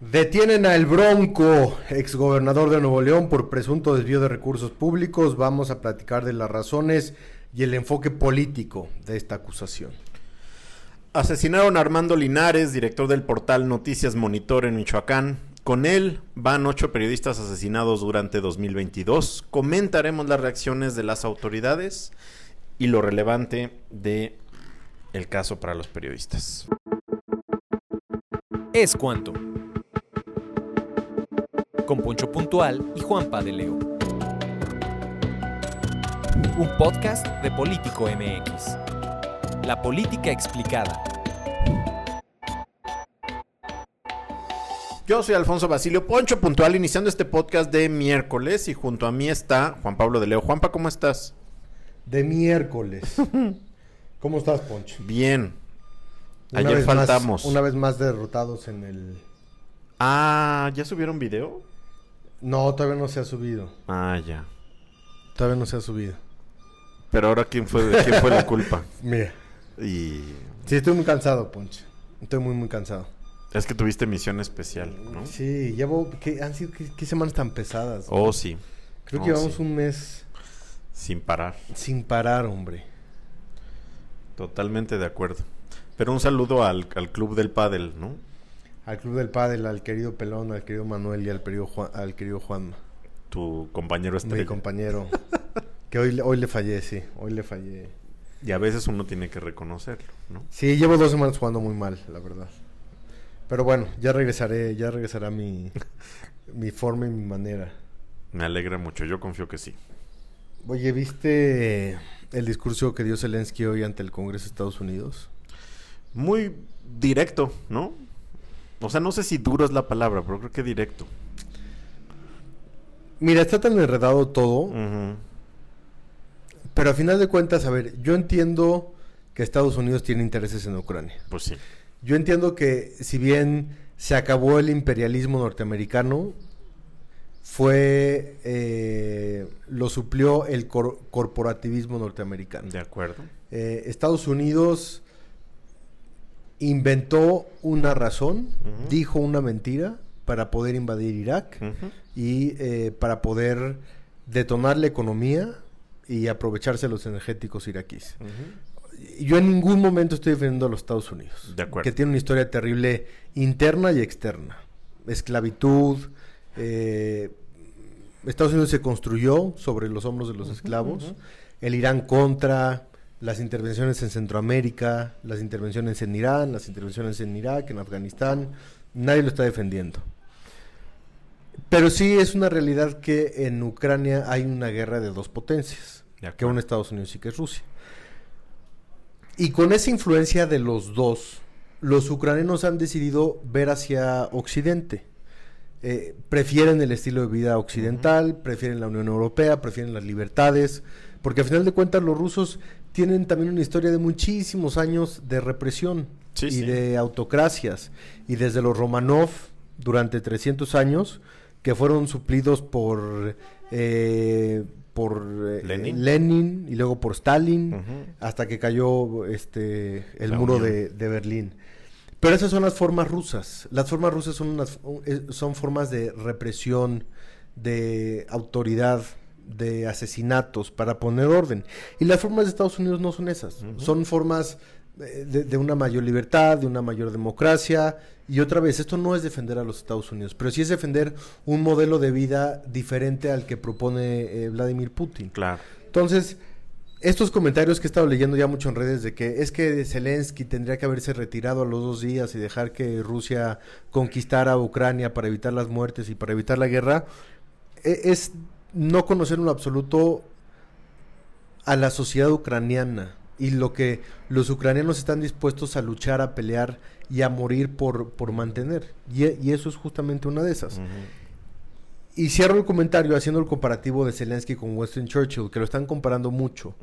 Detienen a El Bronco, exgobernador de Nuevo León, por presunto desvío de recursos públicos. Vamos a platicar de las razones y el enfoque político de esta acusación. Asesinaron a Armando Linares, director del portal Noticias Monitor en Michoacán. Con él van ocho periodistas asesinados durante 2022. Comentaremos las reacciones de las autoridades y lo relevante de el caso para los periodistas. Es cuanto. Con Poncho Puntual y Juanpa de Leo. Un podcast de Político MX. La política explicada. Yo soy Alfonso Basilio Poncho Puntual, iniciando este podcast de miércoles y junto a mí está Juan Pablo de Leo. Juanpa, ¿cómo estás? De miércoles. ¿Cómo estás, Poncho? Bien. Una Ayer más- faltamos. una vez más derrotados en el... Ah, ¿ya subieron video? No, todavía no se ha subido. Ah, ya. Todavía no se ha subido. Pero ahora, ¿quién fue, quién fue la culpa? Mira. Y Sí, estoy muy cansado, Poncho. Estoy muy, muy cansado. es que tuviste misión especial, ¿no? Sí, llevo... ¿qué, han sido qué, qué semanas tan pesadas? Oh, sí. Creo Oh, que llevamos sí. un mes Sin parar. sin parar, hombre. Totalmente de acuerdo. Pero un saludo al, al club del pádel, ¿no? Al Club del Padel, al querido Pelón, al querido Manuel y al querido, Juan, al querido Juanma. Tu compañero Mi estrella. compañero. que hoy, le- hoy le fallé, sí. Hoy le fallé. Y a veces uno tiene que reconocerlo, ¿no? Sí, llevo dos semanas jugando muy mal, la verdad. Pero bueno, ya regresaré, ya regresará mi, mi forma y mi manera. Me alegra mucho. Yo confío que sí. Oye, ¿viste el discurso que dio Zelensky hoy ante el Congreso de Estados Unidos? Muy directo, ¿no? O sea, no sé si duro es la palabra, pero creo que directo. Mira, está tan enredado todo, pero a final de cuentas, a ver, yo entiendo que Estados Unidos tiene intereses en Ucrania. Pues sí. Yo entiendo que si bien se acabó el imperialismo norteamericano, fue eh, lo suplió el cor- corporativismo norteamericano. De acuerdo. Eh, Estados Unidos inventó una razón, dijo una mentira para poder invadir Irak y eh, para poder detonar la economía y aprovecharse de los energéticos iraquíes. Yo en ningún momento estoy defendiendo a los Estados Unidos. De. Que tiene una historia terrible interna y externa. Esclavitud. eh, Estados Unidos se construyó sobre los hombros de los esclavos. El Irán contra, las intervenciones en Centroamérica, las intervenciones en Irán, las intervenciones en Irak, en Afganistán. Nadie lo está defendiendo. Pero sí es una realidad que en Ucrania hay una guerra de dos potencias, De que una Estados Unidos y que es Rusia. Y con esa influencia de los dos, los ucranianos han decidido ver hacia Occidente. Eh, prefieren el estilo de vida occidental, prefieren la Unión Europea, prefieren las libertades, porque al final de cuentas los rusos tienen también una historia de muchísimos años de represión Sí, y sí. de autocracias. Y desde los Romanov, durante 300 años, que fueron suplidos por, eh, por eh, Lenin. Lenin y luego por Stalin, hasta que cayó este el La muro de, de Berlín. Pero esas son las formas rusas. Las formas rusas son, unas, son formas de represión, de autoridad, de asesinatos para poner orden. Y las formas de Estados Unidos no son esas. Son formas eh, de, de una mayor libertad, de una mayor democracia. Y otra vez, esto no es defender a los Estados Unidos, pero sí es defender un modelo de vida diferente al que propone eh, Vladimir Putin. Claro. Entonces, estos comentarios que he estado leyendo ya mucho en redes de que es que Zelensky tendría que haberse retirado a los dos días y dejar que Rusia conquistara a Ucrania para evitar las muertes y para evitar la guerra, e- es no conocer en absoluto a la sociedad ucraniana y lo que los ucranianos están dispuestos a luchar, a pelear y a morir por, por mantener. Y, y eso es justamente una de esas. Y cierro el comentario haciendo el comparativo de Zelensky con Winston Churchill, que lo están comparando mucho.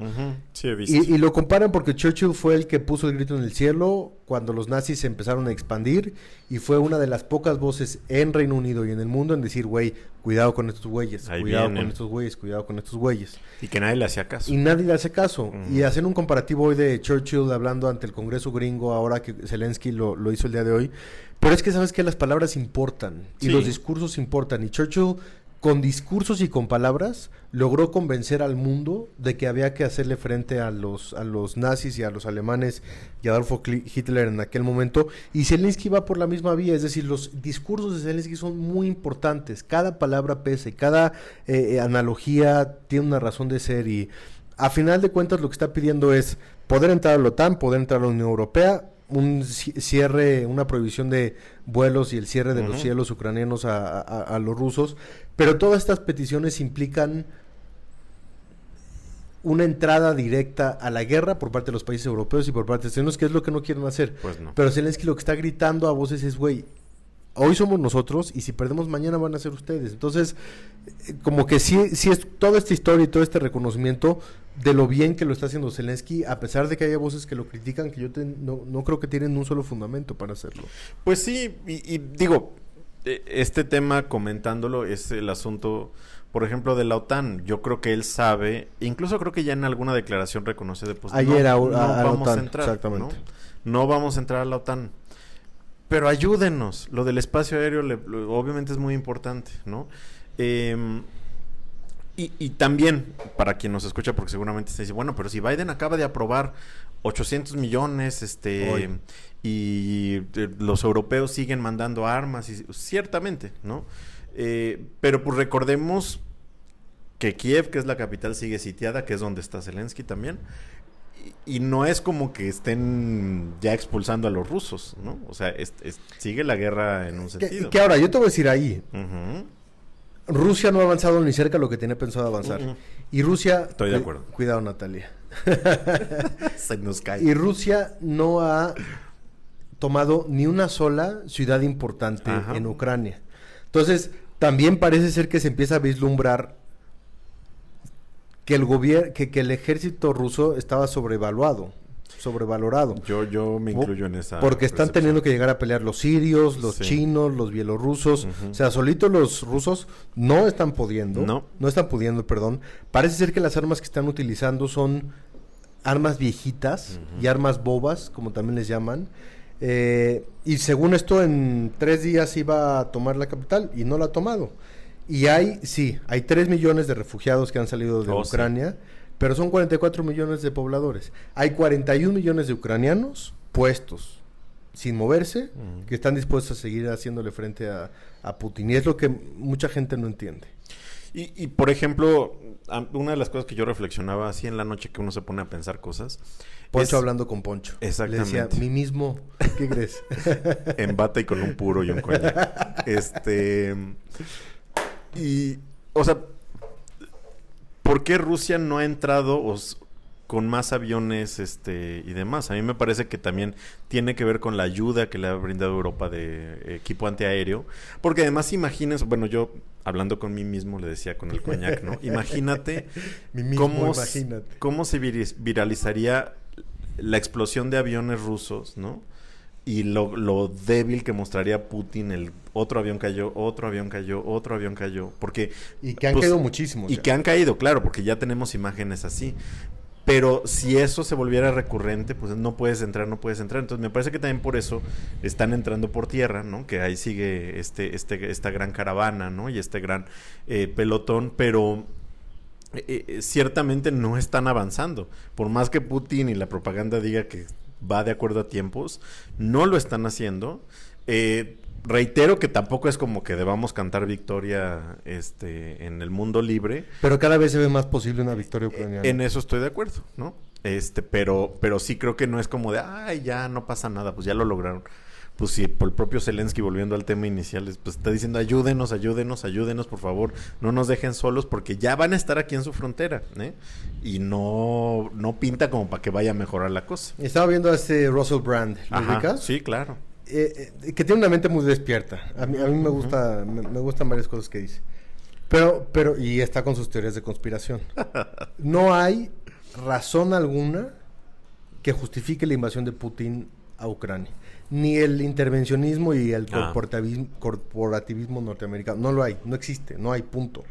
Sí, he visto. Y, y lo comparan porque Churchill fue el que puso el grito en el cielo cuando los nazis se empezaron a expandir y fue una de las pocas voces en Reino Unido y en el mundo en decir, güey, cuidado con estos güeyes, Ahí cuidado vienen. con estos güeyes, cuidado con estos güeyes. Y que nadie le hacía caso. Y nadie le hace caso. Y hacer un comparativo hoy de Churchill hablando ante el Congreso gringo, ahora que Zelensky lo, lo hizo el día de hoy. Pero es que sabes que las palabras importan y Sí. los discursos importan. Y Churchill, con discursos y con palabras, logró convencer al mundo de que había que hacerle frente a los, a los nazis y a los alemanes y a Adolfo Hitler en aquel momento. Y Zelensky va por la misma vía. Es decir, los discursos de Zelensky son muy importantes. Cada palabra pesa y cada eh, analogía tiene una razón de ser. Y a final de cuentas lo que está pidiendo es poder entrar a la OTAN, poder entrar a la Unión Europea, un ci- cierre, una prohibición de vuelos y el cierre de los cielos ucranianos a, a- a los rusos, pero todas estas peticiones implican una entrada directa a la guerra por parte de los países europeos y por parte de Estados Unidos, que es lo que no quieren hacer. Pues no. Pero Zelensky lo que está gritando a voces es, güey, hoy somos nosotros y si perdemos mañana van a ser ustedes. Entonces, eh, como que sí, sí es toda esta historia y todo este reconocimiento de lo bien que lo está haciendo Zelensky, a pesar de que haya voces que lo critican, que yo te- no, no creo que tienen un solo fundamento para hacerlo. Pues sí, y, y digo, eh, este tema comentándolo es el asunto, por ejemplo, de la OTAN. Yo creo que él sabe, incluso creo que ya en alguna declaración reconoce de pues Ayer no, a- no vamos a OTAN, entrar, exactamente. ¿no? No vamos a entrar a la OTAN. Pero ayúdenos. Lo del espacio aéreo le- lo- obviamente es muy importante, ¿no? Em, y, y también, para quien nos escucha, porque seguramente se dice, bueno, pero si Biden acaba de aprobar 800 millones, este, Hoy. y eh, los europeos siguen mandando armas, y ciertamente, ¿no? Eh, pero pues recordemos que Kiev, que es la capital, sigue sitiada, que es donde está Zelensky también. Y, no es como que estén ya expulsando a los rusos, ¿no? O sea, es- es- sigue la guerra en un Que, sentido. que ahora, yo te voy a decir ahí. Rusia no ha avanzado ni cerca de lo que tenía pensado avanzar. Y Rusia... Estoy de cu- acuerdo. Cuidado, Natalia. Se nos cae. Y Rusia no ha tomado ni una sola ciudad importante Ajá. en Ucrania. Entonces, también parece ser que se empieza a vislumbrar que el gobierno, que, que el ejército ruso estaba sobrevaluado, sobrevalorado. Yo, yo me incluyo en esa. Porque están teniendo que llegar a pelear los sirios, los Sí. chinos, los bielorrusos. O sea, solitos los rusos no están pudiendo. No. No están pudiendo, perdón. Parece ser que las armas que están utilizando son armas viejitas y armas bobas, como también les llaman. Eh, y según esto, en tres días iba a tomar la capital y no la ha tomado. Y hay, sí, hay 3 millones de refugiados que han salido de Oh, sí. Ucrania, pero son 44 millones de pobladores. Hay 41 millones de ucranianos puestos sin moverse, Ujú. que están dispuestos a seguir haciéndole frente a, a Putin. Y es lo que mucha gente no entiende. Y, y, por ejemplo, una de las cosas que yo reflexionaba así en la noche que uno se pone a pensar cosas. Poncho es hablando con Poncho. Exactamente. Le decía, mí mismo, ¿qué crees? en bata y con un puro y un coñac. Este. Y. O sea. ¿Por qué Rusia no ha entrado os- con más aviones este y demás? A mí me parece que también tiene que ver con la ayuda que le ha brindado Europa de equipo antiaéreo. Porque además, imagínense, bueno, yo hablando con mí mismo le decía con el coñac, ¿no? Imagínate mismo, cómo, imagínate. cómo se viralizaría la explosión de aviones rusos, ¿no? Y lo, lo débil que mostraría Putin, el otro avión cayó, otro avión cayó, otro avión cayó, porque... Y que han pues, caído muchísimos. Y ya. que han caído, claro, porque ya tenemos imágenes así. Pero si eso se volviera recurrente, pues no puedes entrar, no puedes entrar. Entonces me parece que también por eso están entrando por tierra, ¿no? Que ahí sigue este, este, esta gran caravana, ¿no? Y este gran eh, pelotón, pero eh, eh, ciertamente no están avanzando. Por más que Putin y la propaganda diga que va de acuerdo a tiempos, no lo están haciendo. Eh, reitero que tampoco es como que debamos cantar victoria este, en el mundo libre. Pero cada vez se ve más posible una victoria ucraniana. En eso estoy de acuerdo, ¿no? Este, pero, pero sí creo que no es como de, ay, ya no pasa nada, pues ya lo lograron. Pues si por el propio Zelensky, volviendo al tema inicial, es- pues está diciendo ayúdenos, ayúdenos, ayúdenos, por favor, no nos dejen solos porque ya van a estar aquí en su frontera, ¿eh? Y no, no pinta como para que vaya a mejorar la cosa. Estaba viendo a este Russell Brand, ¿lo Ajá, sí, claro. Eh, eh, que tiene una mente muy despierta. A mí, a mí me gusta, me, me gustan varias cosas que dice. Pero, pero, y está con sus teorías de conspiración. No hay razón alguna que justifique la invasión de Putin a Ucrania. Ni el intervencionismo y el Ah. corporativismo, corporativismo norteamericano. No lo hay, no existe, no hay, punto.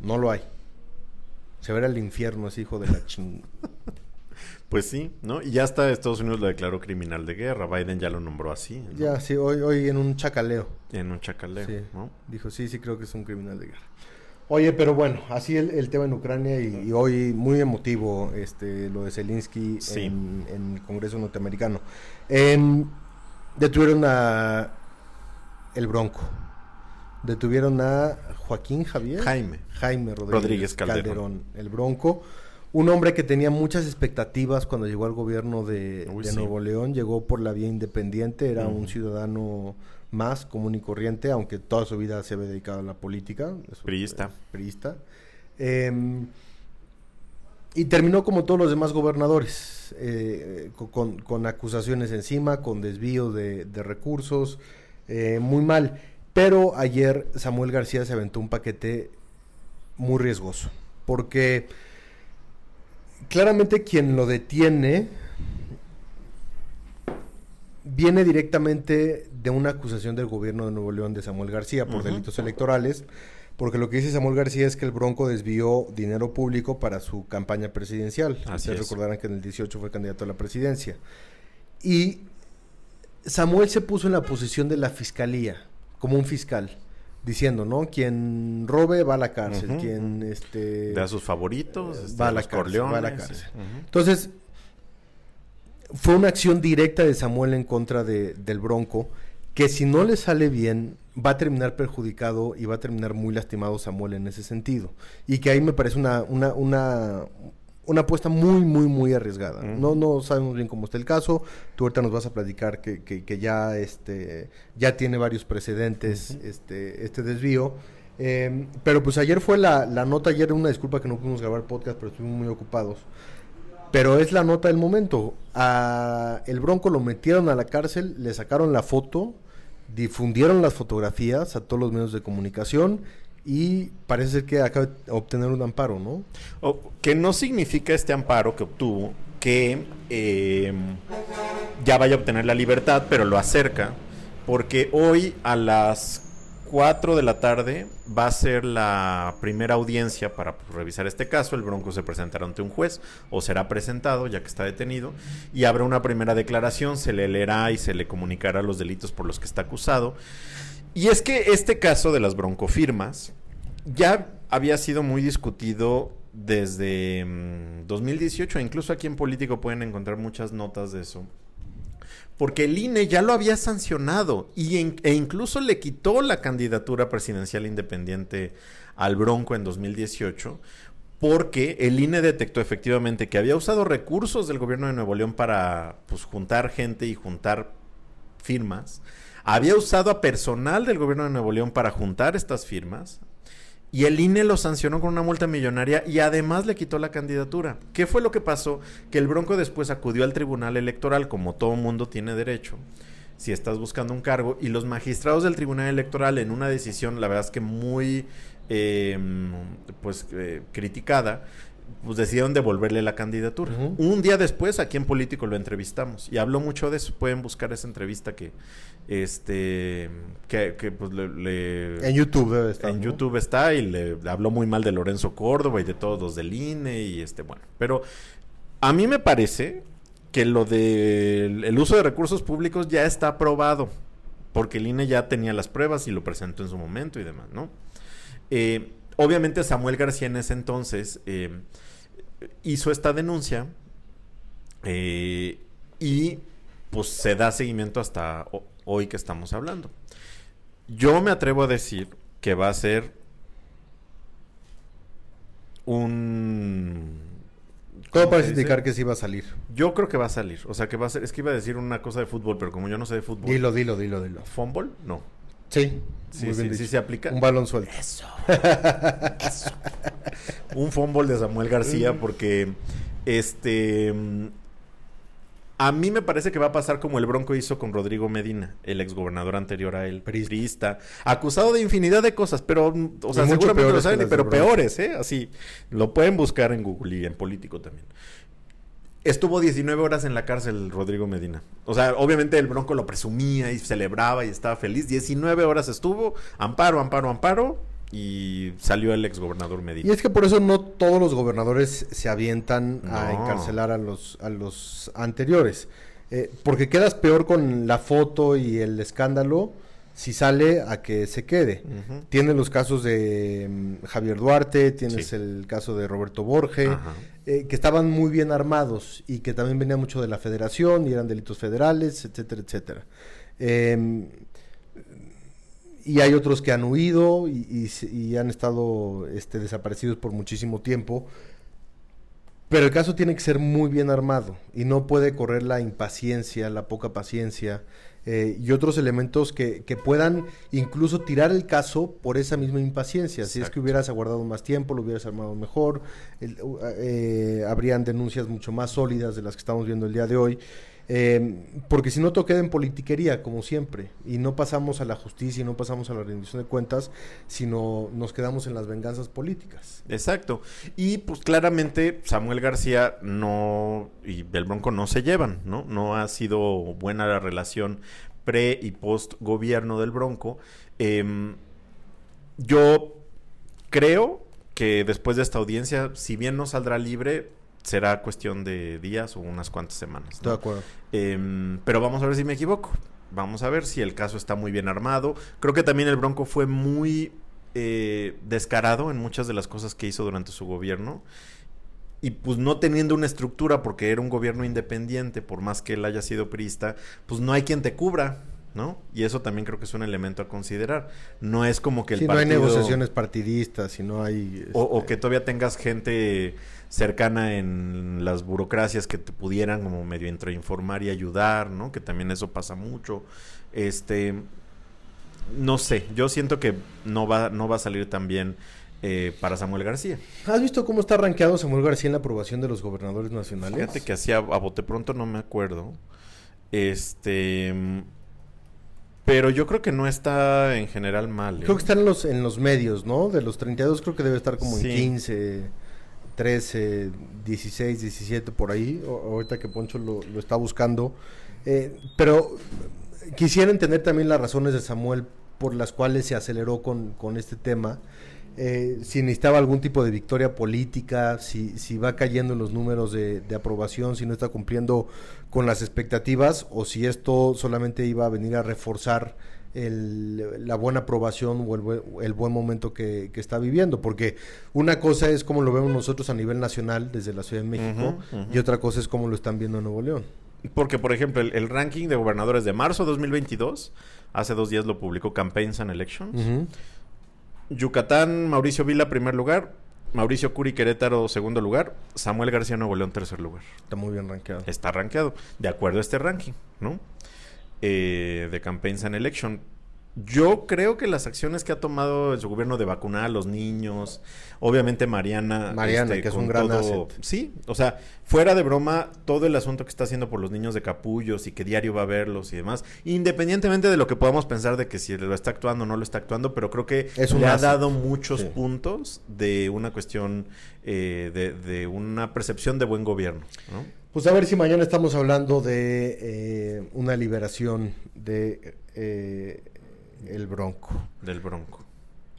No lo hay. Se verá el infierno ese hijo de la ching... Pues sí, ¿no? Y ya hasta Estados Unidos lo declaró criminal de guerra. Biden ya lo nombró así, ¿no? Ya, sí, hoy, hoy en un chacaleo. En un chacaleo, Sí. ¿no? Dijo, sí, sí, creo que es un criminal de guerra. Oye, pero bueno, así el, el tema en Ucrania y, y hoy muy emotivo este lo de Zelensky Sí. en, en el Congreso norteamericano. Em, detuvieron a el Bronco. Detuvieron a Joaquín Javier. Jaime. Jaime Rodríguez, Rodríguez Calderón. el Bronco. Un hombre que tenía muchas expectativas cuando llegó al gobierno de, Uy, de sí. Nuevo León. Llegó por la vía independiente, era un ciudadano más común y corriente, aunque toda su vida se había dedicado a la política. Priista. es priista. Em, y terminó como todos los demás gobernadores, eh, co- con, con acusaciones encima, con desvío de, de recursos, eh, muy mal. Pero ayer Samuel García se aventó un paquete muy riesgoso, porque claramente quien lo detiene viene directamente de una acusación del gobierno de Nuevo León de Samuel García por delitos electorales, porque lo que dice Samuel García es que el Bronco desvió dinero público para su campaña presidencial. Así Ustedes es. recordarán que en el 18 fue candidato a la presidencia. Y Samuel se puso en la posición de la fiscalía, como un fiscal, diciendo, ¿no? Quien robe va a la cárcel, quien este De a sus favoritos, eh, este, va a la cárcel, va a la cárcel. Entonces, fue una acción directa de Samuel en contra de- del Bronco, que si no le sale bien, va a terminar perjudicado y va a terminar muy lastimado Samuel en ese sentido. Y que ahí me parece una, una, una, una apuesta muy, muy, muy arriesgada. No, no sabemos bien cómo está el caso. Tú ahorita nos vas a platicar que, que, que ya, este, ya tiene varios precedentes este, este desvío. Eh, pero pues ayer fue la, la nota, ayer una disculpa que no pudimos grabar podcast, pero estuvimos muy ocupados. Pero es la nota del momento. A el Bronco lo metieron a la cárcel, le sacaron la foto, difundieron las fotografías a todos los medios de comunicación y parece ser que acaba de obtener un amparo, ¿no? Que no significa este amparo que obtuvo que eh, ya vaya a obtener la libertad, pero lo acerca, porque hoy a las 4 de la tarde va a ser la primera audiencia para pues, revisar este caso. El Bronco se presentará ante un juez o será presentado ya que está detenido y habrá una primera declaración, se le leerá y se le comunicará los delitos por los que está acusado. Y es que este caso de las broncofirmas ya había sido muy discutido desde mm, 2018, incluso aquí en Político pueden encontrar muchas notas de eso. Porque el INE ya lo había sancionado y e incluso le quitó la candidatura presidencial independiente al Bronco en 2018 porque el INE detectó efectivamente que había usado recursos del gobierno de Nuevo León para pues, juntar gente y juntar firmas. Había usado a personal del gobierno de Nuevo León para juntar estas firmas. Y el INE lo sancionó con una multa millonaria y además le quitó la candidatura. ¿Qué fue lo que pasó? Que el Bronco después acudió al Tribunal Electoral, como todo mundo tiene derecho, si estás buscando un cargo, y los magistrados del Tribunal Electoral en una decisión, la verdad es que muy eh, pues eh, criticada, pues decidieron devolverle la candidatura. Un día después, aquí en Político lo entrevistamos y habló mucho de eso. Pueden buscar esa entrevista que, este, que, que, pues le, le- En YouTube debe estar. en ¿no? YouTube está y le habló muy mal de Lorenzo Córdoba y de todos los del INE y este, bueno. Pero a mí me parece que lo del el uso de recursos públicos ya está aprobado. Porque el INE ya tenía las pruebas y lo presentó en su momento y demás, ¿no? Eh, obviamente Samuel García en ese entonces eh, hizo esta denuncia eh, y pues se da seguimiento hasta ho- hoy que estamos hablando. Yo me atrevo a decir que va a ser un Todo ¿cómo parece indicar que sí va a salir. Yo creo que va a salir. O sea, que va a ser. Es que iba a decir una cosa de fútbol, pero como yo no sé de fútbol. Dilo, dilo, dilo, dilo. ¿Fútbol? No. Sí, Sí, muy sí, bien sí dicho. se aplica. Un balón suelto. un fumble de Samuel García porque este a mí me parece que va a pasar como el Bronco hizo con Rodrigo Medina, el exgobernador anterior a él, priista, acusado de infinidad de cosas, pero o sea, seguramente lo peores saben, pero peores, ¿eh? Así, lo pueden buscar en Google y en político también. Estuvo 19 horas en la cárcel Rodrigo Medina. O sea, obviamente el Bronco lo presumía y celebraba y estaba feliz. 19 horas estuvo, amparo, amparo, amparo, y salió el exgobernador Medina. Y es que por eso no todos los gobernadores se avientan a encarcelar a los, a los anteriores. Eh, porque quedas peor con la foto y el escándalo si sale a que se quede. Ujú. Tienes los casos de mm, Javier Duarte, tienes Sí. el caso de Roberto Borge, Ajá. eh, que estaban muy bien armados y que también venía mucho de la federación y eran delitos federales, etcétera, etcétera. Eh, y hay otros que han huido y, y han estado este, desaparecidos por muchísimo tiempo. Pero el caso tiene que ser muy bien armado y no puede correr la impaciencia, la poca paciencia eh, y otros elementos que, que puedan incluso tirar el caso por esa misma impaciencia. Si es que hubieras aguardado más tiempo, lo hubieras armado mejor, el- eh, habrían denuncias mucho más sólidas de las que estamos viendo el día de hoy. Eh, porque si no, todo queda en politiquería, como siempre, y no pasamos a la justicia y no pasamos a la rendición de cuentas, sino nos quedamos en las venganzas políticas. Exacto. Y pues claramente Samuel García no y el Bronco no se llevan, ¿no? No ha sido buena la relación pre y post gobierno del Bronco. Em, yo creo que después de esta audiencia, si bien no saldrá libre, será cuestión de días o unas cuantas semanas. Estoy ¿no? de acuerdo. Em, pero vamos a ver si me equivoco. Vamos a ver si el caso está muy bien armado. Creo que también el Bronco fue muy eh, descarado en muchas de las cosas que hizo durante su gobierno. Y pues no teniendo una estructura, porque era un gobierno independiente, por más que él haya sido priista, pues no hay quien te cubra, ¿no? Y eso también creo que es un elemento a considerar. No es como que el Si no hay partido- negociaciones partidistas, si no hay... o, o este, que todavía tengas gente cercana en las burocracias que te pudieran como medio introinformar y ayudar, ¿no? Que también eso pasa mucho. Este, no sé, yo siento que no va, no va a salir tan bien eh, para Samuel García. ¿Has visto cómo está rankeado Samuel García en la aprobación de los gobernadores nacionales? Fíjate que hacía a bote pronto no me acuerdo. Este, pero yo creo que no está en general mal. ¿eh? Creo que están en los, en los medios, ¿no? De los 32 creo que debe estar como Sí. en 15, 13, 16, 17 por ahí. Ahorita que Poncho lo, lo está buscando. Eh, pero quisiera entender también las razones de Samuel por las cuales se aceleró con, con este tema. Eh, si necesitaba algún tipo de victoria política, si, si va cayendo en los números de, de aprobación, si no está cumpliendo con las expectativas o si esto solamente iba a venir a reforzar el- la buena aprobación o el, buen- el buen momento que, que está viviendo. Porque una cosa es como lo vemos nosotros a nivel nacional desde la Ciudad de México y otra cosa es cómo lo están viendo en Nuevo León. Porque, por ejemplo, el, el ranking de gobernadores de marzo de 2022, hace dos días lo publicó Campaigns and Elections. Yucatán, Mauricio Vila, primer lugar. Mauricio Curi, Querétaro, segundo lugar. Samuel García, Nuevo León, tercer lugar. Está muy bien rankeado. Está rankeado, de acuerdo a este ranking, ¿no? Eh, de Campaigns and Election. Yo creo que las acciones que ha tomado su gobierno de vacunar a los niños, obviamente Mariana. este, Mariana, que es un gran asset. Sí, o sea, fuera de broma, todo el asunto que está haciendo por los niños de capullos y que diario va a verlos y demás, independientemente de lo que podamos pensar de que si lo está actuando o no lo está actuando, pero creo que Es le ha dado muchos Sí. puntos de una cuestión, eh, de, de una percepción de buen gobierno, ¿no? Pues a ver si mañana estamos hablando de eh, una liberación de eh, el Bronco. Del Bronco.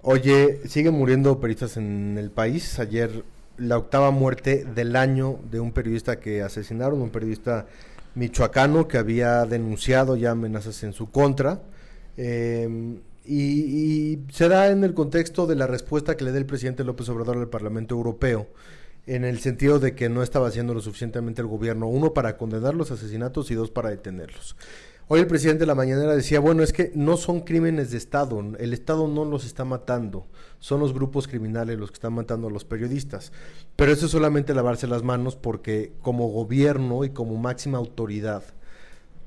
Oye, siguen muriendo periodistas en el país. Ayer la octava muerte del año de un periodista que asesinaron, un periodista michoacano que había denunciado ya amenazas en su contra. Eh, y, y se da en el contexto de la respuesta que le da el presidente López Obrador al Parlamento Europeo, en el sentido de que no estaba haciendo lo suficientemente el gobierno, uno, para condenar los asesinatos y dos, para detenerlos. Hoy el presidente de la mañanera decía, bueno, es que no son crímenes de Estado, el Estado no los está matando, son los grupos criminales los que están matando a los periodistas. Pero eso es solamente lavarse las manos porque como gobierno y como máxima autoridad,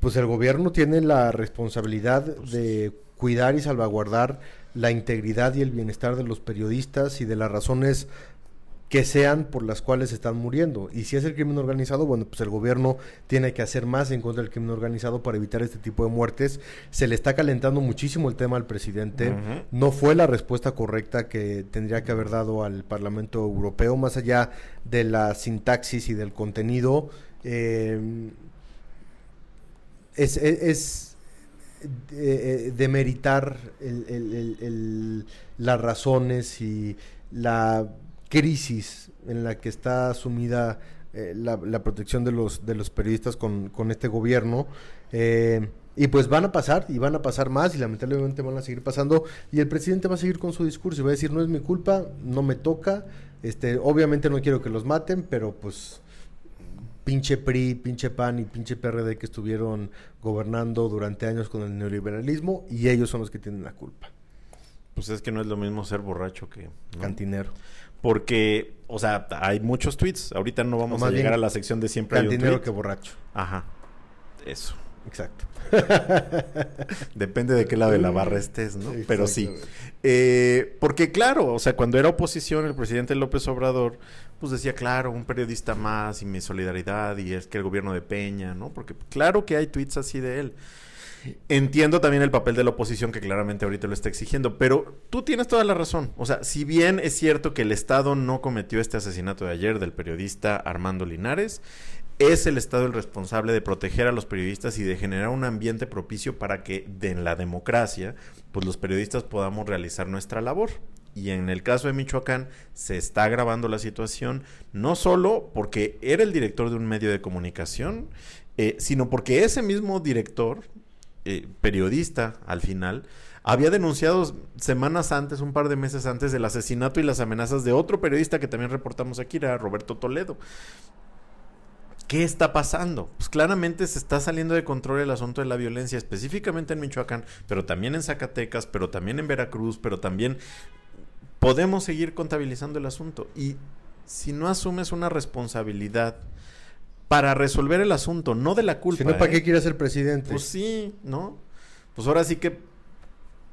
pues el gobierno tiene la responsabilidad de cuidar y salvaguardar la integridad y el bienestar de los periodistas y de las razones que sean por las cuales están muriendo. Y si es el crimen organizado, bueno, pues el gobierno tiene que hacer más en contra del crimen organizado para evitar este tipo de muertes. Se le está calentando muchísimo el tema al presidente. No fue la respuesta correcta que tendría que haber dado al Parlamento Europeo, más allá de la sintaxis y del contenido. Eh, es, es, eh, demeritar las razones y la crisis en la que está sumida eh, la, protección de los, de los periodistas con, este gobierno. Eh, y pues van a pasar, y van a pasar más, y lamentablemente van a seguir pasando, y el presidente va a seguir con su discurso y va a decir, no es mi culpa, no me toca, este, obviamente no quiero que los maten, pero pues pinche PRI, pinche PAN y pinche PRD que estuvieron gobernando durante años con el neoliberalismo, y ellos son los que tienen la culpa. Pues es que no es lo mismo ser borracho que... Cantinero. Porque, o sea, hay muchos tweets. Ahorita no vamos a llegar a la sección de siempre hay un dinero que borracho. Ajá. Eso. Exacto. Depende de qué lado de la barra estés, ¿no? Pero sí. Eh, porque claro, o sea, cuando era oposición, el presidente López Obrador, pues decía, claro, un periodista más y mi solidaridad y es que el gobierno de Peña, ¿no? Porque claro que hay tweets así de él. Entiendo también el papel de la oposición que claramente ahorita lo está exigiendo, pero tú tienes toda la razón. O sea, si bien es cierto que el Estado no cometió este asesinato de ayer del periodista Armando Linares, es el Estado el responsable de proteger a los periodistas y de generar un ambiente propicio para que en la democracia, pues los periodistas podamos realizar nuestra labor. Y en el caso de Michoacán se está agravando la situación, no solo porque era el director de un medio de comunicación, eh, sino porque ese mismo director eh, periodista al final, había denunciado semanas antes, un par de meses antes, del asesinato y las amenazas de otro periodista que también reportamos aquí, era Roberto Toledo. ¿Qué está pasando? Pues claramente se está saliendo de control el asunto de la violencia, específicamente en Michoacán, pero también en Zacatecas, pero también en Veracruz, pero también podemos seguir contabilizando el asunto. Y si no asumes una responsabilidad para resolver el asunto, no de la culpa. Si no, ¿para qué ¿eh? quiere ser presidente? Pues sí, ¿no? Pues ahora sí que,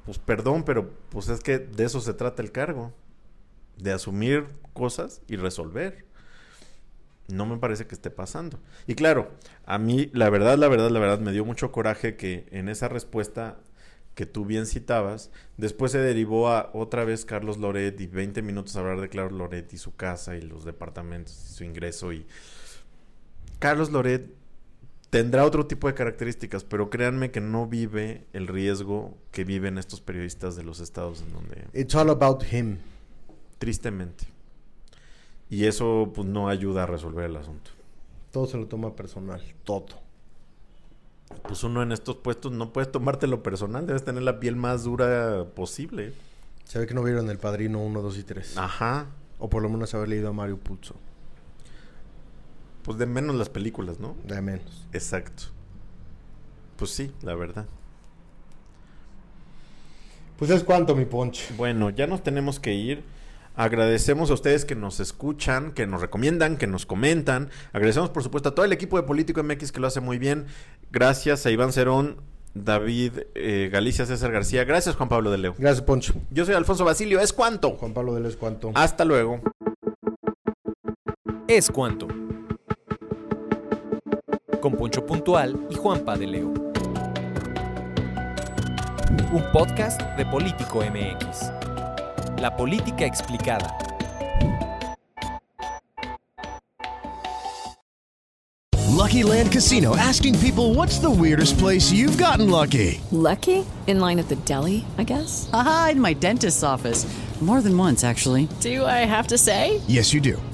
pues perdón, pero pues es que de eso se trata el cargo, de asumir cosas y resolver. No me parece que esté pasando. Y claro, a mí la verdad, la verdad, la verdad me dio mucho coraje que en esa respuesta que tú bien citabas, después se derivó a otra vez Carlos Loret y 20 minutos a hablar de Carlos Loret y su casa y los departamentos y su ingreso y Carlos Loret tendrá otro tipo de características, pero créanme que no vive el riesgo que viven estos periodistas de los estados en donde... It's all about him. Tristemente. Y eso pues no ayuda a resolver el asunto. Todo se lo toma personal, todo. Pues uno en estos puestos no puedes tomártelo personal, debes tener la piel más dura posible. Se ve que no vieron El Padrino 1, 2 y 3. Ajá. O por lo menos haber leído a Mario Puzo. Pues de menos las películas, ¿no? De menos. Exacto. Pues sí, la verdad. Pues es cuanto, mi ponche. Bueno, ya nos tenemos que ir. Agradecemos a ustedes que nos escuchan, que nos recomiendan, que nos comentan. Agradecemos, por supuesto, a todo el equipo de Político MX que lo hace muy bien. Gracias a Iván Cerón, David eh, Galicia, César García. Gracias, Juan Pablo de Leo. Gracias, Poncho. Yo soy Alfonso Basilio. ¿Es cuánto? Juan Pablo de Leo es cuánto. Hasta luego. Es cuánto con Poncho Puntual y Juanpa de Leo. Un podcast de Político MX. La política explicada. Lucky Land Casino asking people what's the weirdest place you've gotten lucky? Lucky? In line at the deli, I guess? Aha, in my dentist's office. More than once, actually. Do I have to say? Yes, you do.